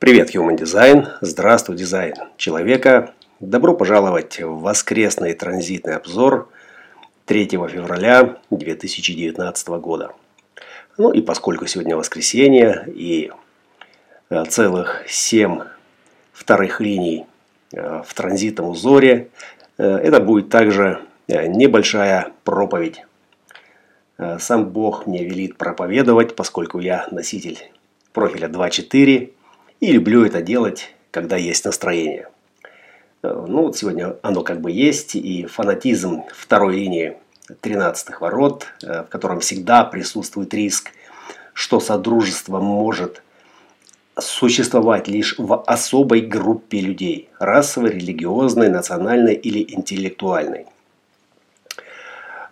Привет, Human Design! Здравствуй, дизайн человека! Добро пожаловать в воскресный транзитный обзор 3 февраля 2019 года. Ну и поскольку сегодня воскресенье и э, целых 7 вторых линий э, в транзитном узоре, э, это будет также небольшая проповедь. Сам Бог мне велит проповедовать, поскольку я носитель профиля 2.4 и люблю это делать, когда есть настроение. Э, ну, вот сегодня оно как бы есть, и фанатизм второй линии 13 ворот, э, в котором всегда присутствует риск, что содружество может существовать лишь в особой группе людей – расовой, религиозной, национальной или интеллектуальной.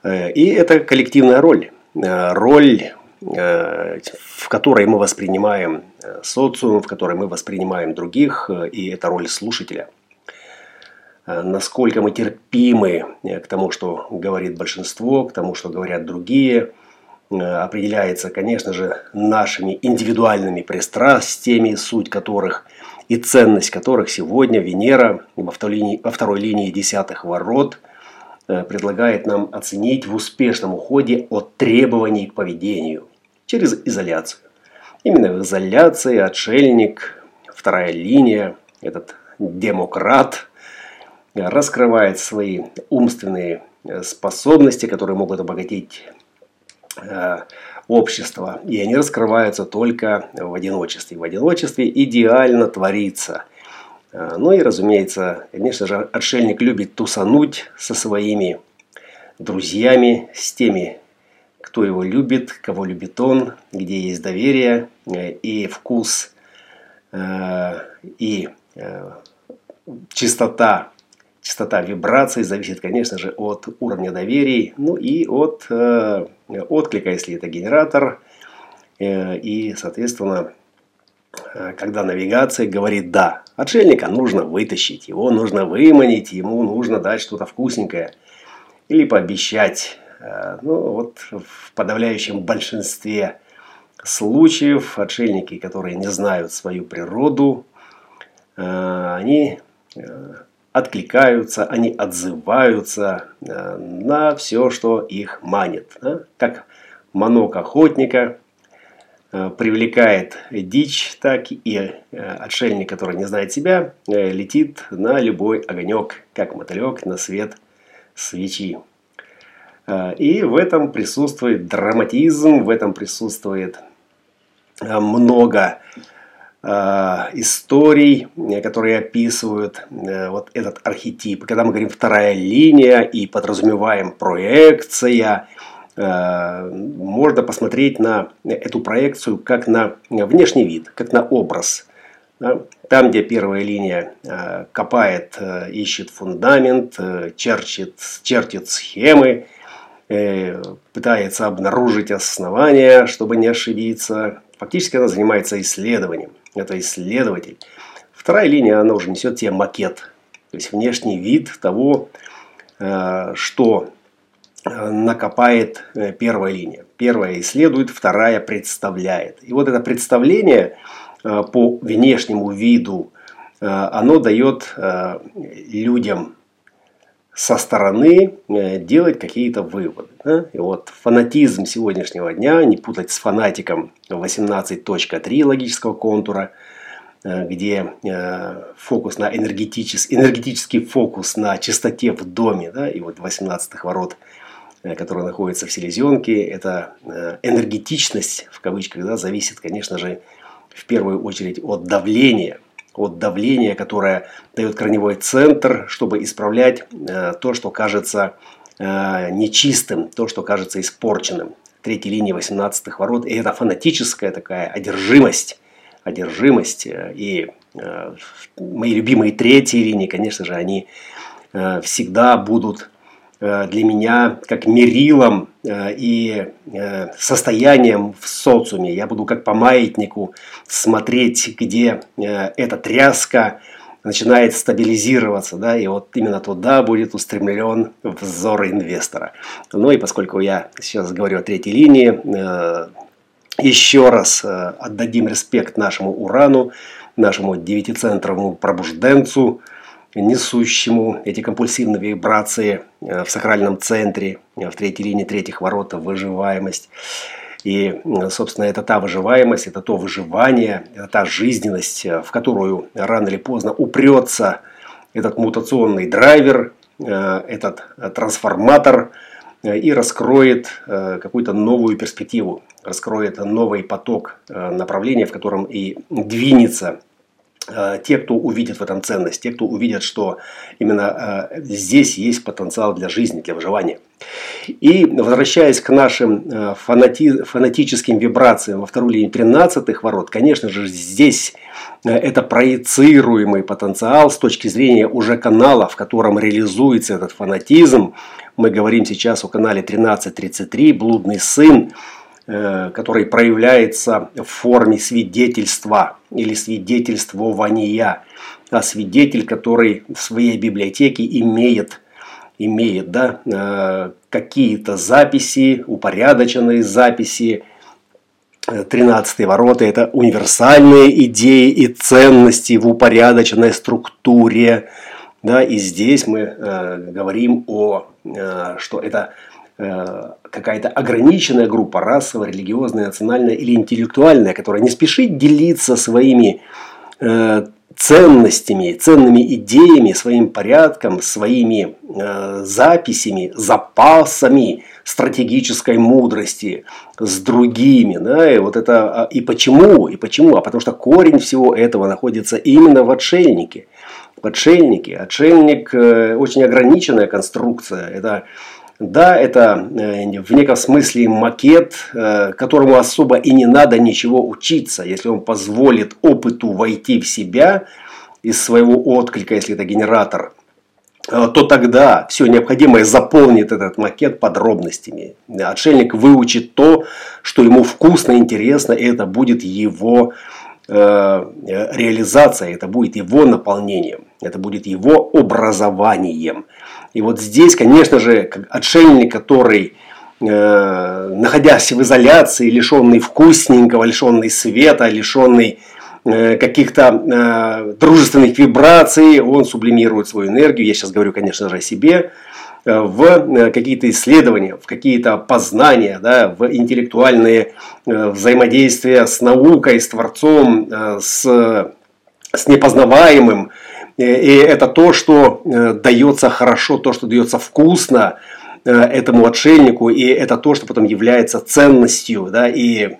Э, и это коллективная роль. Роль в которой мы воспринимаем э, социум, в которой мы воспринимаем других, э, и это роль слушателя. Насколько мы терпимы к тому, что говорит большинство, к тому, что говорят другие, определяется, конечно же, нашими индивидуальными пристрастиями, суть которых и ценность которых сегодня Венера во второй линии, во второй линии десятых ворот предлагает нам оценить в успешном уходе от требований к поведению – через изоляцию. Именно в изоляции отшельник, вторая линия, этот демократ раскрывает свои умственные э, способности, которые могут обогатить э, общество. И они раскрываются только в одиночестве. В одиночестве идеально творится. Э, ну и, разумеется, конечно же, отшельник любит тусануть со своими друзьями, с теми кто его любит, кого любит он, где есть доверие э, и вкус, э, и э, чистота, частота вибраций зависит, конечно же, от уровня доверия, ну и от отклика, если это генератор. И, соответственно, когда навигация говорит «да», отшельника нужно вытащить, его нужно выманить, ему нужно дать что-то вкусненькое или пообещать ну, вот в подавляющем большинстве случаев отшельники, которые не знают свою природу, э, они э, откликаются, они отзываются на все, что их манит. Как манок охотника привлекает дичь, так и отшельник, который не знает себя, летит на любой огонек, как мотылек на свет свечи. Э, и в этом присутствует драматизм, в этом присутствует э, много э, историй, которые описывают вот этот архетип. Когда мы говорим вторая линия и подразумеваем проекция, можно посмотреть на эту проекцию как на внешний вид, как на образ. Там, где первая линия копает, ищет фундамент, чертит, чертит схемы, Э, пытается обнаружить основания, чтобы не ошибиться. Фактически она занимается исследованием. Это исследователь. Вторая линия, она уже несет тебе макет. То есть внешний вид того, э, что э, накопает первая линия. Первая исследует, вторая представляет. И вот это представление по внешнему виду, оно дает людям со стороны э, делать какие-то выводы. Да? И вот фанатизм сегодняшнего дня, не путать с фанатиком 18.3 логического контура, э, где э, фокус на энергетический, энергетический фокус на чистоте в доме, да, и вот 18 ворот, которые находятся в селезенке, это энергетичность, в кавычках, да, зависит, конечно же, в первую очередь от давления – от давления, которое дает корневой центр, чтобы исправлять э, то, что кажется э, нечистым, то, что кажется испорченным. Третья линия 18 ворот. И это фанатическая такая одержимость. Одержимость. Э, и мои любимые третьи линии, конечно же, они всегда будут для меня как мерилом э, и э, состоянием в социуме. Я буду как по маятнику смотреть, где эта тряска начинает стабилизироваться, да, и вот именно туда будет устремлен взор инвестора. Ну и поскольку я сейчас говорю о третьей линии, еще раз отдадим респект нашему Урану, нашему девятицентровому пробужденцу, несущему эти компульсивные вибрации в сакральном центре, в третьей линии третьих ворот, выживаемость. И, собственно, это та выживаемость, это то выживание, это та жизненность, в которую рано или поздно упрется этот мутационный драйвер, этот трансформатор – Э, и раскроет э, какую-то новую перспективу, раскроет новый поток э, направления, в котором и двинется те, кто увидит в этом ценность, те, кто увидят, что именно здесь есть потенциал для жизни, для выживания. И возвращаясь к нашим фанати, фанатическим вибрациям во второй линии 13 ворот, конечно же, здесь это проецируемый потенциал с точки зрения уже канала, в котором реализуется этот фанатизм, мы говорим сейчас о канале 1333 «Блудный сын», э, который проявляется в форме свидетельства или свидетельствования. А свидетель, который в своей библиотеке имеет, имеет да, э, какие-то записи, упорядоченные записи, 13 ворота – это универсальные идеи и ценности в упорядоченной структуре. Да, и здесь мы э, говорим о Э, что это э, какая-то ограниченная группа, расовая, религиозная, национальная или интеллектуальная, которая не спешит делиться своими э, ценностями, ценными идеями, своим порядком, своими записями, запасами стратегической мудрости с другими. Да? И вот это а, и почему? И почему? А потому что корень всего этого находится именно в отшельнике отшельники. Отшельник э, очень ограниченная конструкция. Это, да, это э, в неком смысле макет, э, которому особо и не надо ничего учиться, если он позволит опыту войти в себя из своего отклика, если это генератор, то тогда все необходимое заполнит этот макет подробностями. Отшельник выучит то, что ему вкусно, интересно, и это будет его Э, реализация, это будет его наполнением, это будет его образованием. И вот здесь, конечно же, отшельник, который, э, находясь в изоляции, лишенный вкусненького, лишенный света, лишенный э, каких-то дружественных вибраций, он сублимирует свою энергию. Я сейчас говорю, конечно же, о себе в э, какие-то исследования, в какие-то познания, да, в интеллектуальные э, взаимодействия с наукой, с Творцом, э, с, с непознаваемым. И это то, что дается хорошо, то, что дается вкусно этому отшельнику, и это то, что потом является ценностью, да, и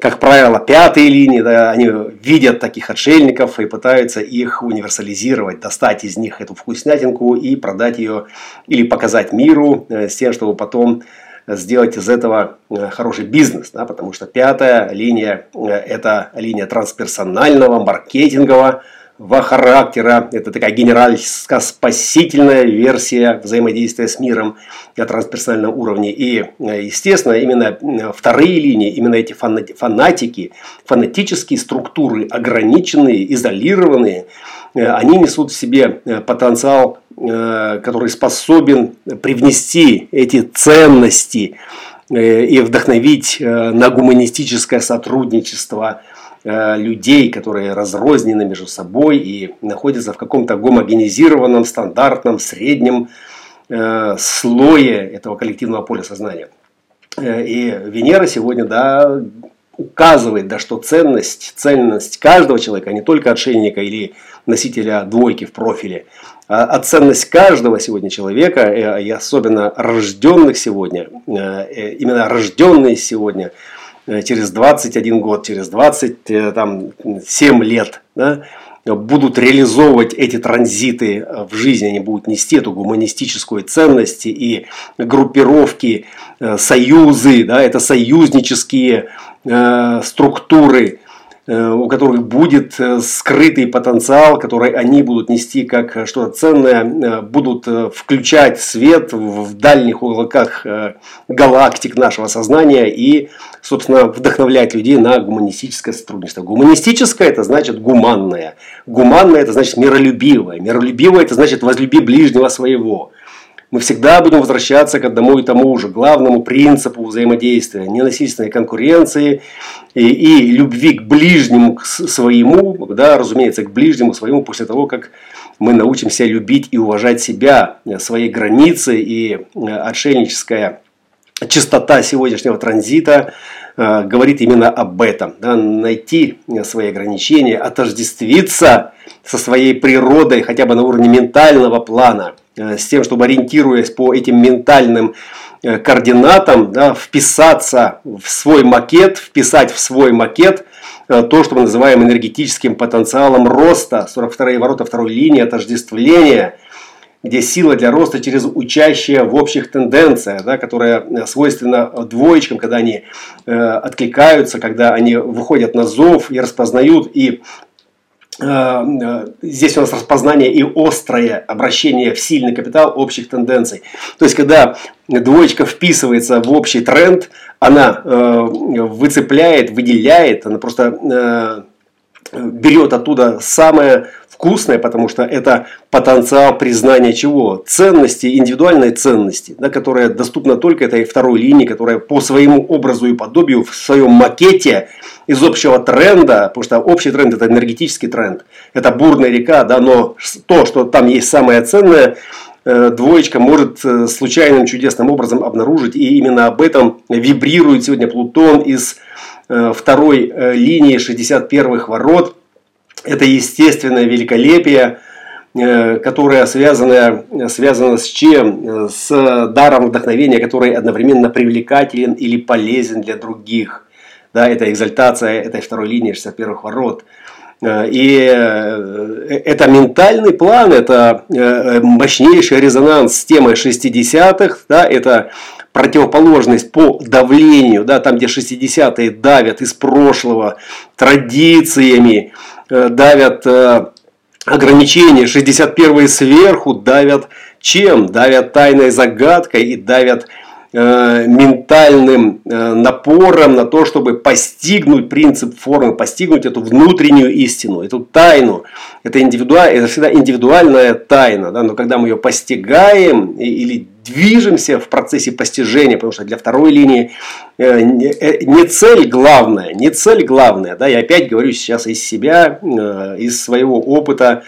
как правило, пятые линии, да, они видят таких отшельников и пытаются их универсализировать, достать из них эту вкуснятинку и продать ее или показать миру э, с тем, чтобы потом сделать из этого э, хороший бизнес, да, потому что пятая линия э, – это линия трансперсонального, маркетингового, во характера. Это такая генеральско-спасительная версия взаимодействия с миром на трансперсональном уровне. И, естественно, именно вторые линии, именно эти фанатики, фанатические структуры, ограниченные, изолированные, они несут в себе потенциал, который способен привнести эти ценности и вдохновить на гуманистическое сотрудничество – Э, людей, которые разрознены между собой и находятся в каком-то гомогенизированном, стандартном, среднем э, слое этого коллективного поля сознания. Э, и Венера сегодня, да, указывает, да, что ценность, ценность каждого человека, а не только отшельника или носителя двойки в профиле, а, а ценность каждого сегодня человека, и особенно рожденных сегодня, именно рожденные сегодня – Э, через 21 год, через 27 э, лет да, будут реализовывать эти транзиты э, в жизни, они будут нести эту гуманистическую ценность и группировки, союзы, да, это союзнические структуры, Э, у которых будет э, скрытый потенциал, который они будут нести как что-то ценное, будут э, включать свет в дальних уголках галактик нашего сознания и, собственно, вдохновлять людей на гуманистическое сотрудничество. Гуманистическое – это значит гуманное. Гуманное – это значит миролюбивое. Миролюбивое – это значит возлюби ближнего своего. Мы всегда будем возвращаться к одному и тому же, главному принципу взаимодействия, ненасильственной конкуренции и, и любви к ближнему, к своему, да, разумеется, к ближнему своему после того, как мы научимся любить и уважать себя, свои границы и э, отшельническая чистота сегодняшнего транзита э, говорит именно об этом. Да, найти свои ограничения, отождествиться со своей природой хотя бы на уровне ментального плана, э, с тем, чтобы ориентируясь по этим ментальным э, координатам, да, вписаться в свой макет, вписать в свой макет э, то, что мы называем энергетическим потенциалом роста, 42 ворота второй линии отождествления – где сила для роста через учащие в общих тенденциях, да, которая э, свойственна двоечкам, когда они э, откликаются, когда они выходят на зов и распознают, и э, э, здесь у нас распознание и острое обращение в сильный капитал общих тенденций. То есть, когда двоечка вписывается в общий тренд, она э, выцепляет, выделяет, она просто э, берет оттуда самое вкусное, потому что это потенциал признания чего? Ценности, индивидуальной ценности, да, которая доступна только этой второй линии, которая по своему образу и подобию в своем макете из общего тренда, потому что общий тренд это энергетический тренд, это бурная река, да, но то, что там есть самое ценное, э, двоечка может э, случайным чудесным образом обнаружить, и именно об этом вибрирует сегодня Плутон из э, второй линии 61-х ворот – это естественное великолепие, которое связано, связано с чем? С даром вдохновения, который одновременно привлекателен или полезен для других. Да, это экзальтация этой второй линии 61-х ворот. Э, и э, это ментальный план, это мощнейший резонанс с темой 60-х, да, это противоположность по давлению, да, там, где 60-е давят из прошлого традициями, Э, давят э, ограничения, 61 сверху давят чем? Давят тайной загадкой и давят э, ментальным напором на то, чтобы постигнуть принцип формы, постигнуть эту внутреннюю истину, эту тайну. Это, индивидуаль, это всегда индивидуальная тайна, да? но когда мы ее постигаем или движемся в процессе постижения, потому что для второй линии э, не цель главная, не цель главная, да, я опять говорю сейчас из себя, э, из своего опыта,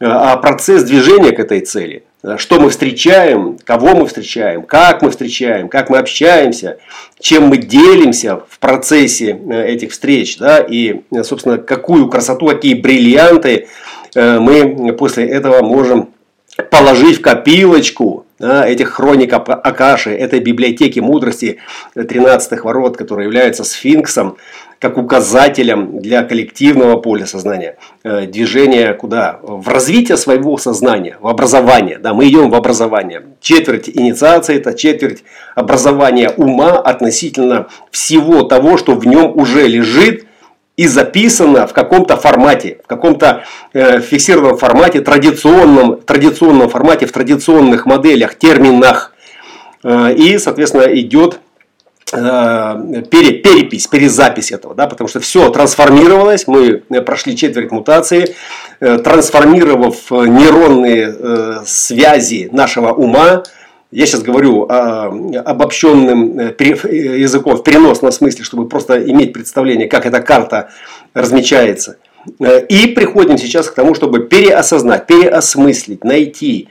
э, а процесс движения к этой цели. Что мы встречаем, кого мы встречаем, как мы встречаем, как мы общаемся, чем мы делимся в процессе этих встреч, да, и, собственно, какую красоту, какие бриллианты мы после этого можем положить в копилочку да, этих хроник Акаши, этой библиотеки мудрости 13 ворот, которая является сфинксом, как указателем для коллективного поля сознания, э, движения куда? В развитие своего сознания, в образование. Да, мы идем в образование. Четверть инициации – это четверть образования ума относительно всего того, что в нем уже лежит и записано в каком-то формате, в каком-то э, фиксированном формате, традиционном, традиционном формате, в традиционных моделях, терминах. Э, и, соответственно, идет э, пере, перепись, перезапись этого, да, потому что все трансформировалось, мы прошли четверть мутации, э, трансформировав нейронные э, связи нашего ума, я сейчас говорю э, обобщенным э, языком в переносном смысле, чтобы просто иметь представление, как эта карта размечается. Э, и приходим сейчас к тому, чтобы переосознать, переосмыслить, найти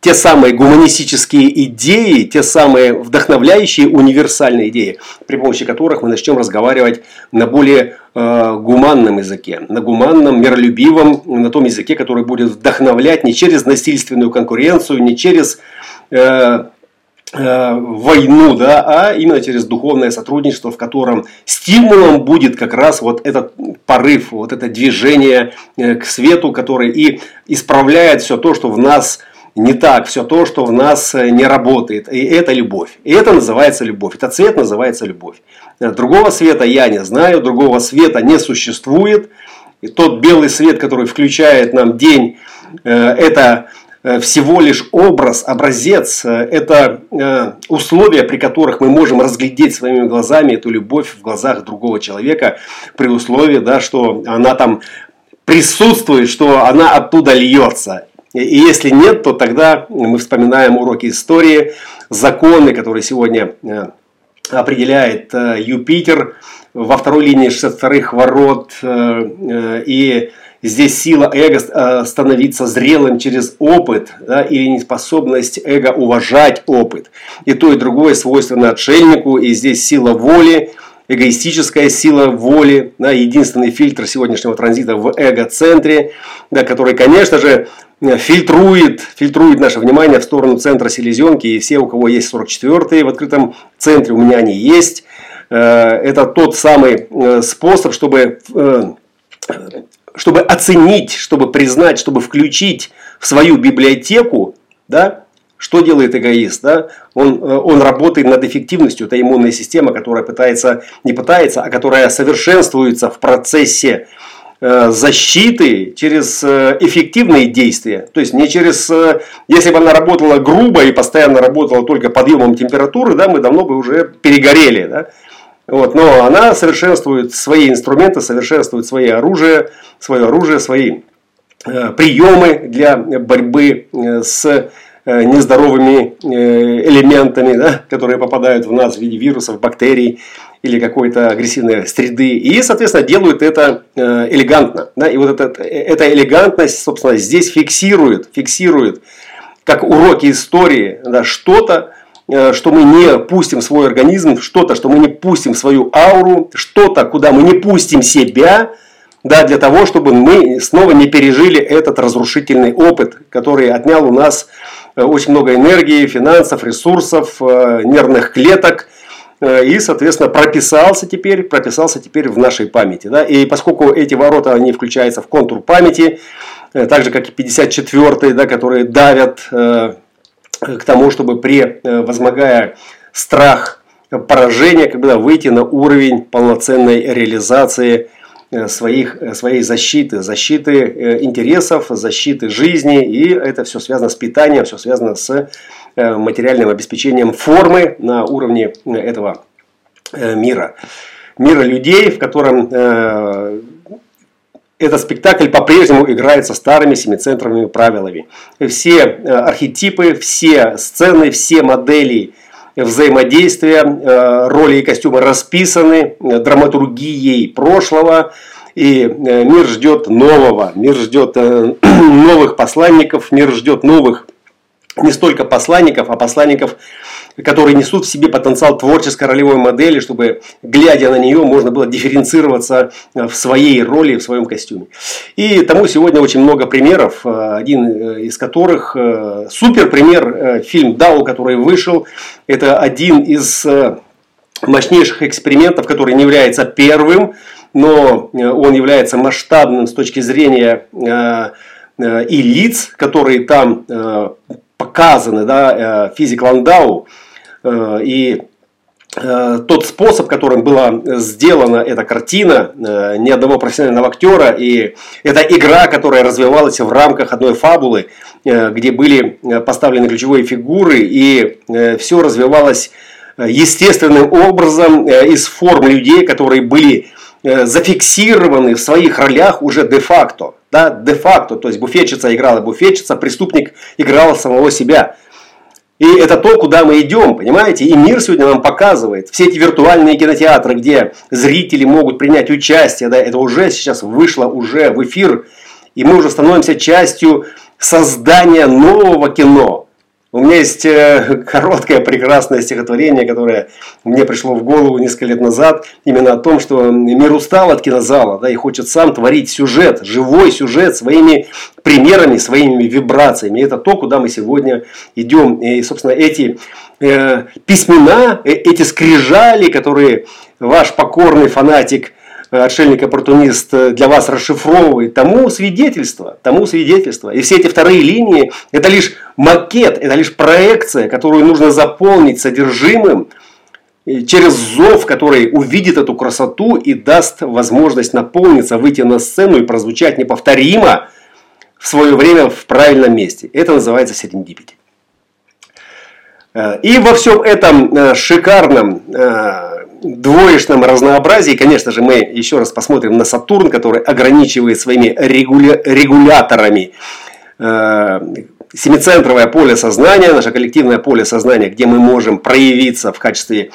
те самые гуманистические идеи, те самые вдохновляющие универсальные идеи, при помощи которых мы начнем разговаривать на более э, гуманном языке, на гуманном, миролюбивом, на том языке, который будет вдохновлять не через насильственную конкуренцию, не через Э, э, войну, да, а именно через духовное сотрудничество, в котором стимулом будет как раз вот этот порыв, вот это движение э, к свету, который и исправляет все то, что в нас не так, все то, что в нас не работает. И это любовь. И это называется любовь. Этот цвет называется любовь. Другого света я не знаю, другого света не существует. И тот белый свет, который включает нам день, это Э, всего лишь образ, образец, э, это э, условия, при которых мы можем разглядеть своими глазами эту любовь в глазах другого человека, при условии, да, что она там присутствует, что она оттуда льется. И если нет, то тогда мы вспоминаем уроки истории, законы, которые сегодня э, определяет э, Юпитер во второй линии 62-х ворот. Э, и здесь сила эго становиться зрелым через опыт да, или неспособность эго уважать опыт. И то, и другое свойственно отшельнику. И здесь сила воли, эгоистическая сила воли, да, единственный фильтр сегодняшнего транзита в эго-центре, да, который, конечно же, фильтрует, фильтрует наше внимание в сторону центра селезенки. И все, у кого есть 44-е в открытом центре, у меня они есть. Э, это тот самый э, способ, чтобы, э, чтобы оценить, чтобы признать, чтобы включить в свою библиотеку, да, что делает эгоист? Да? Он, он работает над эффективностью. Это иммунная система, которая пытается, не пытается, а которая совершенствуется в процессе Э, защиты через э, эффективные действия. То есть не через... Э, если бы она работала грубо и постоянно работала только подъемом температуры, да, мы давно бы уже перегорели. Да? Вот, но она совершенствует свои инструменты, совершенствует свои оружие, свое оружие, свои приемы для борьбы с нездоровыми элементами, да, которые попадают в нас в виде вирусов, бактерий или какой-то агрессивной среды. И, соответственно, делают это э, элегантно. Да? И вот это, эта элегантность, собственно, здесь фиксирует, фиксирует как уроки истории, да, что-то, э, что мы не пустим свой организм, что-то, что мы не пустим свою ауру, что-то, куда мы не пустим себя, да, для того, чтобы мы снова не пережили этот разрушительный опыт, который отнял у нас э, очень много энергии, финансов, ресурсов, нервных клеток – Э, и, соответственно, прописался теперь, прописался теперь в нашей памяти. Да? И поскольку эти ворота, они включаются в контур памяти, э, так же, как и 54-й, да, которые давят э, к тому, чтобы при, возмогая страх поражения, когда выйти на уровень полноценной реализации своих, своей защиты, защиты интересов, защиты жизни. И это все связано с питанием, все связано с Э, материальным обеспечением формы на уровне э, этого э, мира. Мира людей, в котором этот спектакль по-прежнему играется старыми семицентровыми правилами. Все архетипы, все сцены, все модели взаимодействия, роли и костюмы расписаны драматургией прошлого, и мир ждет нового, мир ждет новых посланников, мир ждет новых не столько посланников, а посланников, которые несут в себе потенциал творческой ролевой модели, чтобы, глядя на нее, можно было дифференцироваться э, в своей роли, в своем костюме. И тому сегодня очень много примеров, э, один э, из которых супер пример, фильм «Дау», который вышел, это один из мощнейших экспериментов, который не является первым, но он является масштабным с точки зрения и лиц, которые там показаны, да, физик Ландау, и э, тот способ, которым была сделана эта картина, ни одного профессионального актера, и эта игра, которая развивалась в рамках одной фабулы, где были поставлены ключевые фигуры, и все развивалось естественным образом из форм людей, которые были зафиксированы в своих ролях уже де-факто да, де-факто, то есть буфетчица играла буфетчица, преступник играл самого себя. И это то, куда мы идем, понимаете? И мир сегодня нам показывает. Все эти виртуальные кинотеатры, где зрители могут принять участие, да, это уже сейчас вышло уже в эфир. И мы уже становимся частью создания нового кино. У меня есть э, короткое прекрасное стихотворение, которое мне пришло в голову несколько лет назад, именно о том, что мир устал от кинозала да, и хочет сам творить сюжет, живой сюжет своими примерами, своими вибрациями. И это то, куда мы сегодня идем. И, собственно, эти э, письмена, э, эти скрижали, которые ваш покорный фанатик – отшельник-оппортунист э, для вас расшифровывает, тому свидетельство, тому свидетельство. И все эти вторые линии – это лишь макет, это лишь проекция, которую нужно заполнить содержимым через зов, который увидит эту красоту и даст возможность наполниться, выйти на сцену и прозвучать неповторимо в свое время в правильном месте. Это называется серендипити. Э, и во всем этом э, шикарном двоечном разнообразии, конечно же, мы еще раз посмотрим на Сатурн, который ограничивает своими регуля... регуляторами семицентровое поле сознания, наше коллективное поле сознания, где мы можем проявиться в качестве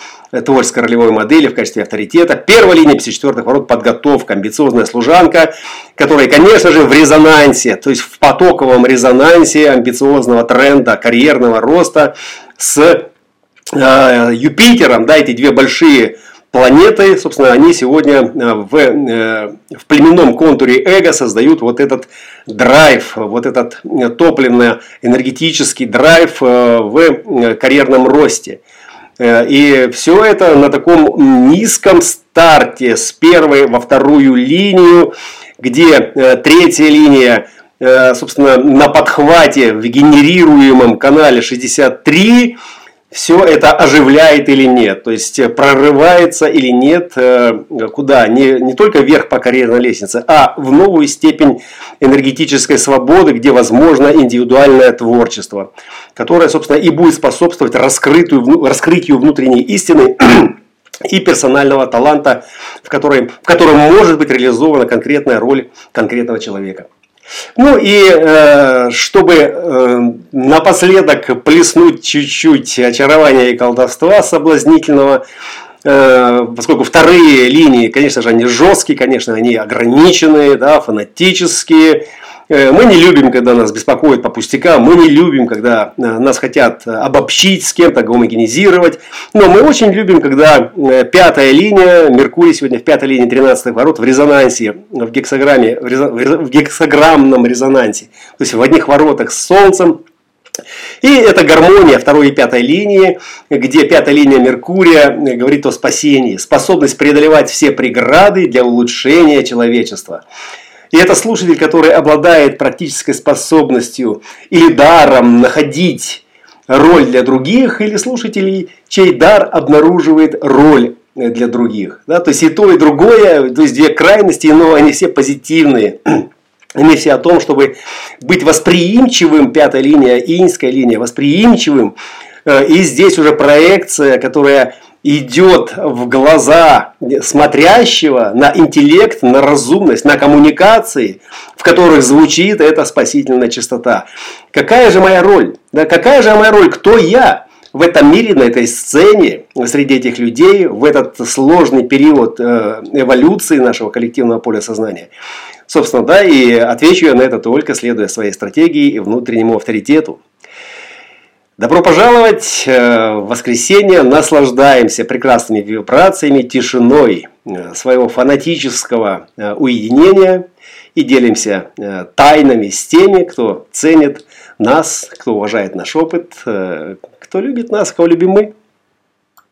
творческой ролевой модели, в качестве авторитета. Первая линия 54-х ворот – подготовка, амбициозная служанка, которая, конечно же, в резонансе, то есть в потоковом резонансе амбициозного тренда, карьерного роста с э, Юпитером, да, эти две большие планеты, собственно, они сегодня э, в, э, в племенном контуре эго создают вот этот драйв, вот этот э, топливно-энергетический драйв в карьерном росте. И все это на таком низком старте с первой во вторую линию, где третья линия, собственно, на подхвате в генерируемом канале 63 все это оживляет или нет, то есть э, прорывается или нет, э, куда? Не, не только вверх по карьерной лестнице, а в новую степень энергетической свободы, где возможно индивидуальное творчество, которое, собственно, и будет способствовать раскрытию, раскрытию внутренней истины и персонального таланта, в, которой, в котором может быть реализована конкретная роль конкретного человека. Ну и э, чтобы э, напоследок плеснуть чуть-чуть очарования и колдовства соблазнительного, э, поскольку вторые линии, конечно же, они жесткие, конечно, они ограниченные, да, фанатические, мы не любим, когда нас беспокоят по пустякам, мы не любим, когда э, нас хотят обобщить с кем-то, гомогенизировать. Но мы очень любим, когда э, пятая линия, Меркурий сегодня в пятой линии 13 ворот в резонансе, в, гексограмме, в гексограммном резонансе. То есть в одних воротах с Солнцем, и это гармония второй и пятой линии, где пятая линия Меркурия говорит о спасении, способность преодолевать все преграды для улучшения человечества. И это слушатель, который обладает практической способностью или даром находить роль для других, или слушателей, чей дар обнаруживает роль для других. Да? То есть и то, и другое, то есть две крайности, но они все позитивные. Они все о том, чтобы быть восприимчивым, пятая линия, инская линия, восприимчивым. Э, и здесь уже проекция, которая идет в глаза смотрящего на интеллект, на разумность, на коммуникации, в которых звучит эта спасительная чистота. Какая же моя роль? Да, какая же моя роль? Кто я? в этом мире, на этой сцене, среди этих людей, в этот сложный период э, эволюции нашего коллективного поля сознания. Собственно, да, и отвечу я на это только следуя своей стратегии и внутреннему авторитету. Добро пожаловать э, в воскресенье. Наслаждаемся прекрасными вибрациями, тишиной э, своего фанатического э, уединения и делимся тайнами с теми, кто ценит нас, кто уважает наш опыт, кто любит нас, кого любим мы.